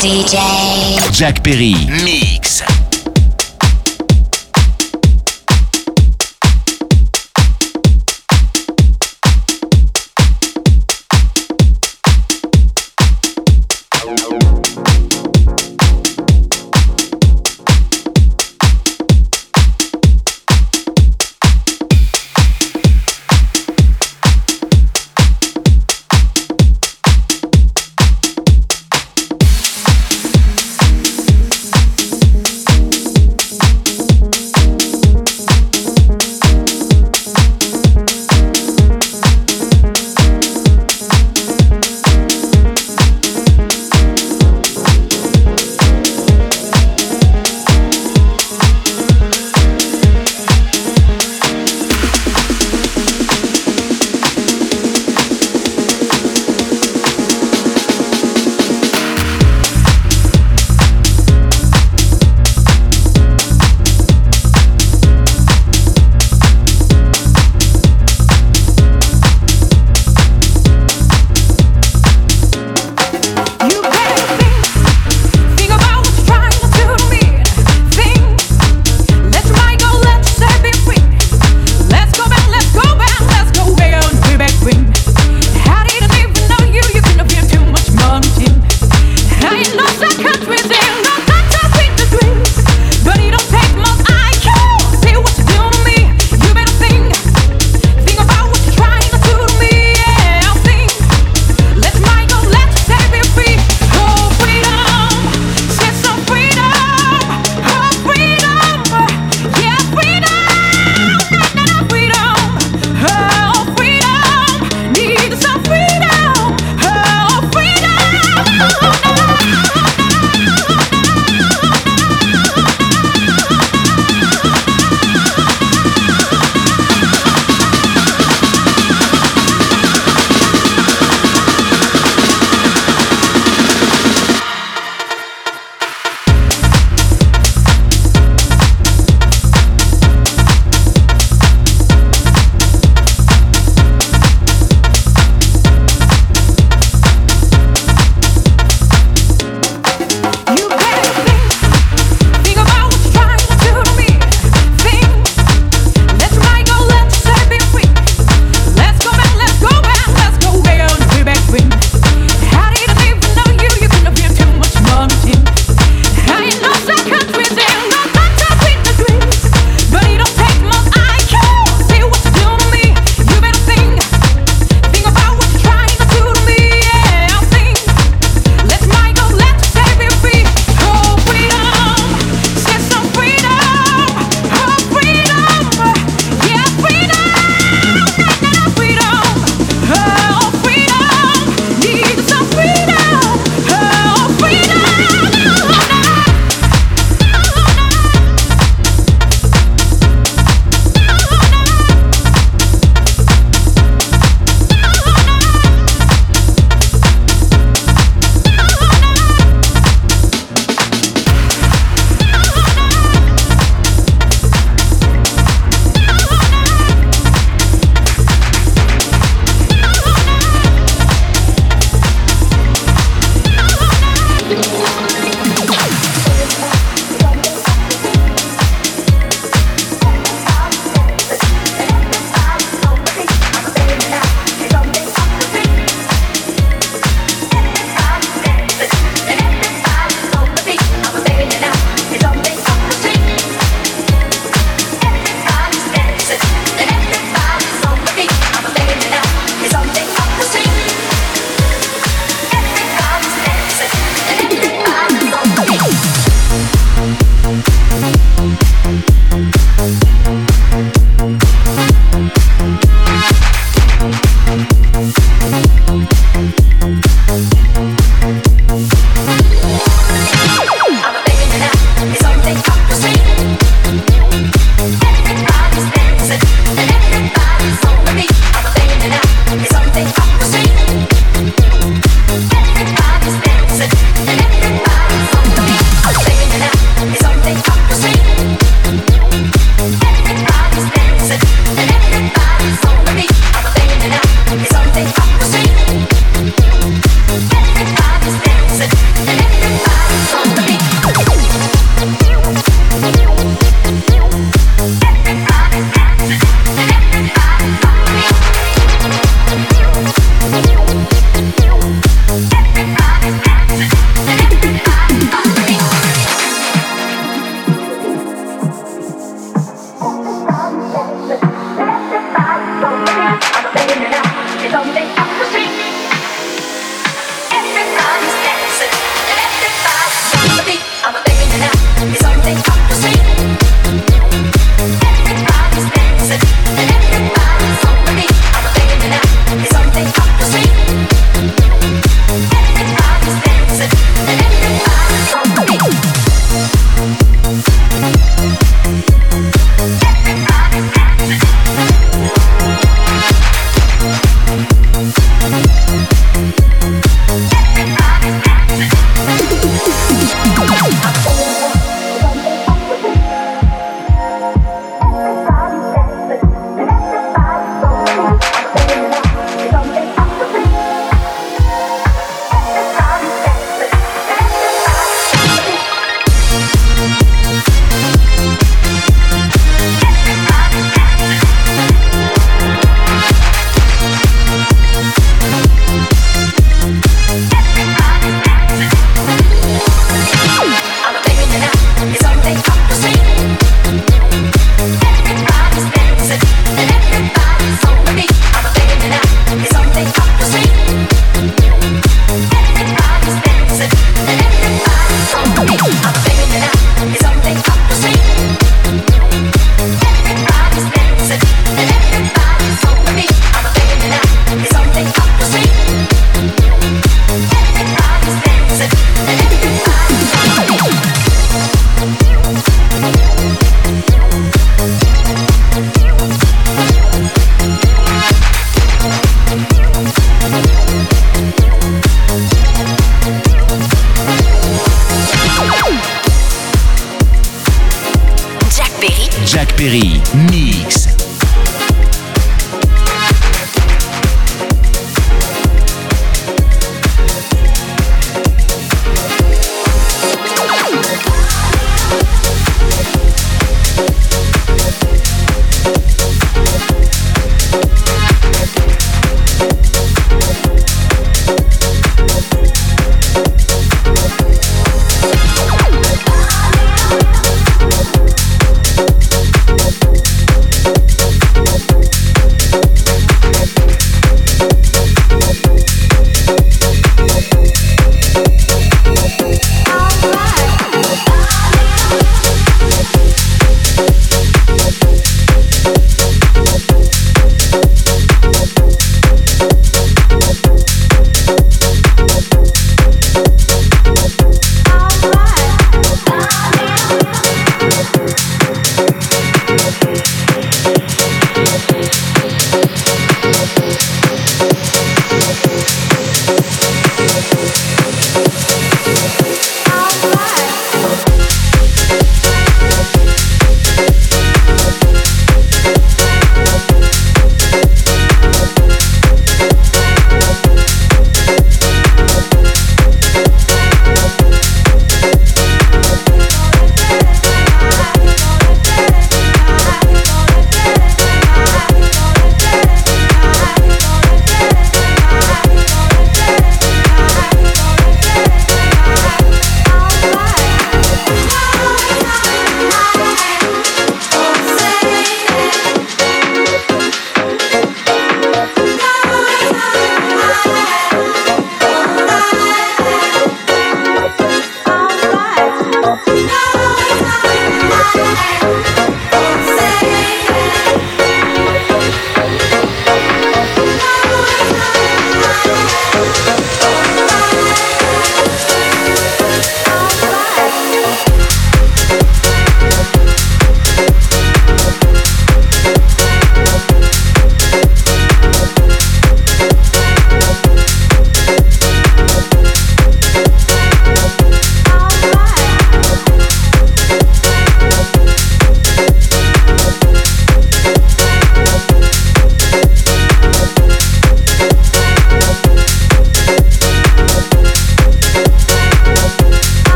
DJ. Jack Perry. Mix.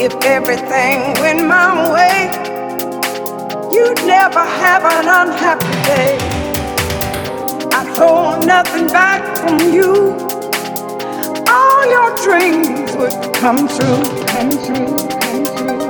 If everything went my way, you'd never have an unhappy day. I'd hold nothing back from you. All your dreams would come true, come true, come true.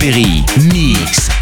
Perry. Mix.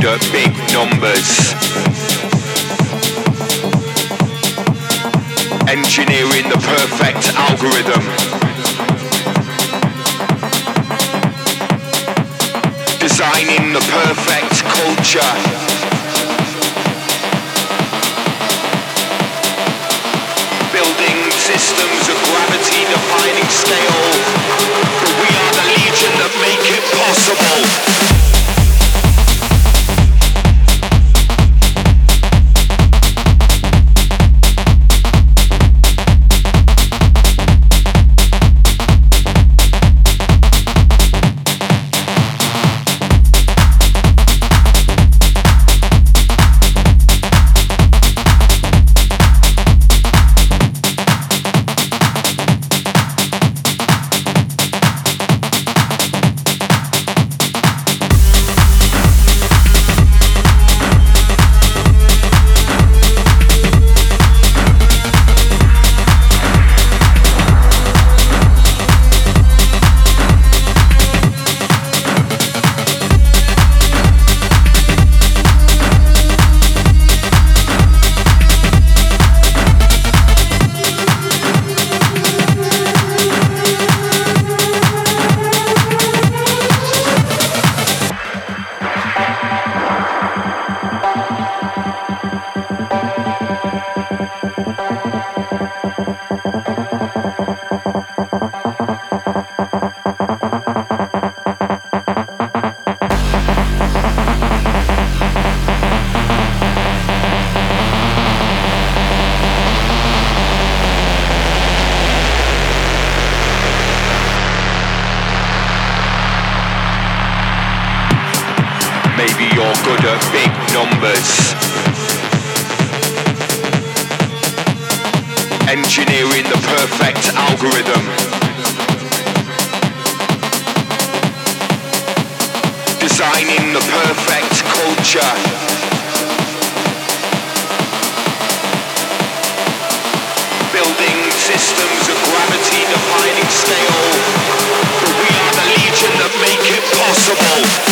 Good at big numbers. Engineering the perfect algorithm. Designing the perfect culture. Building systems of gravity defining scale. But we are the legion that make it possible. good at big numbers. Engineering the perfect algorithm. Designing the perfect culture. Building systems of gravity defining scale. But we are the legion that make it possible.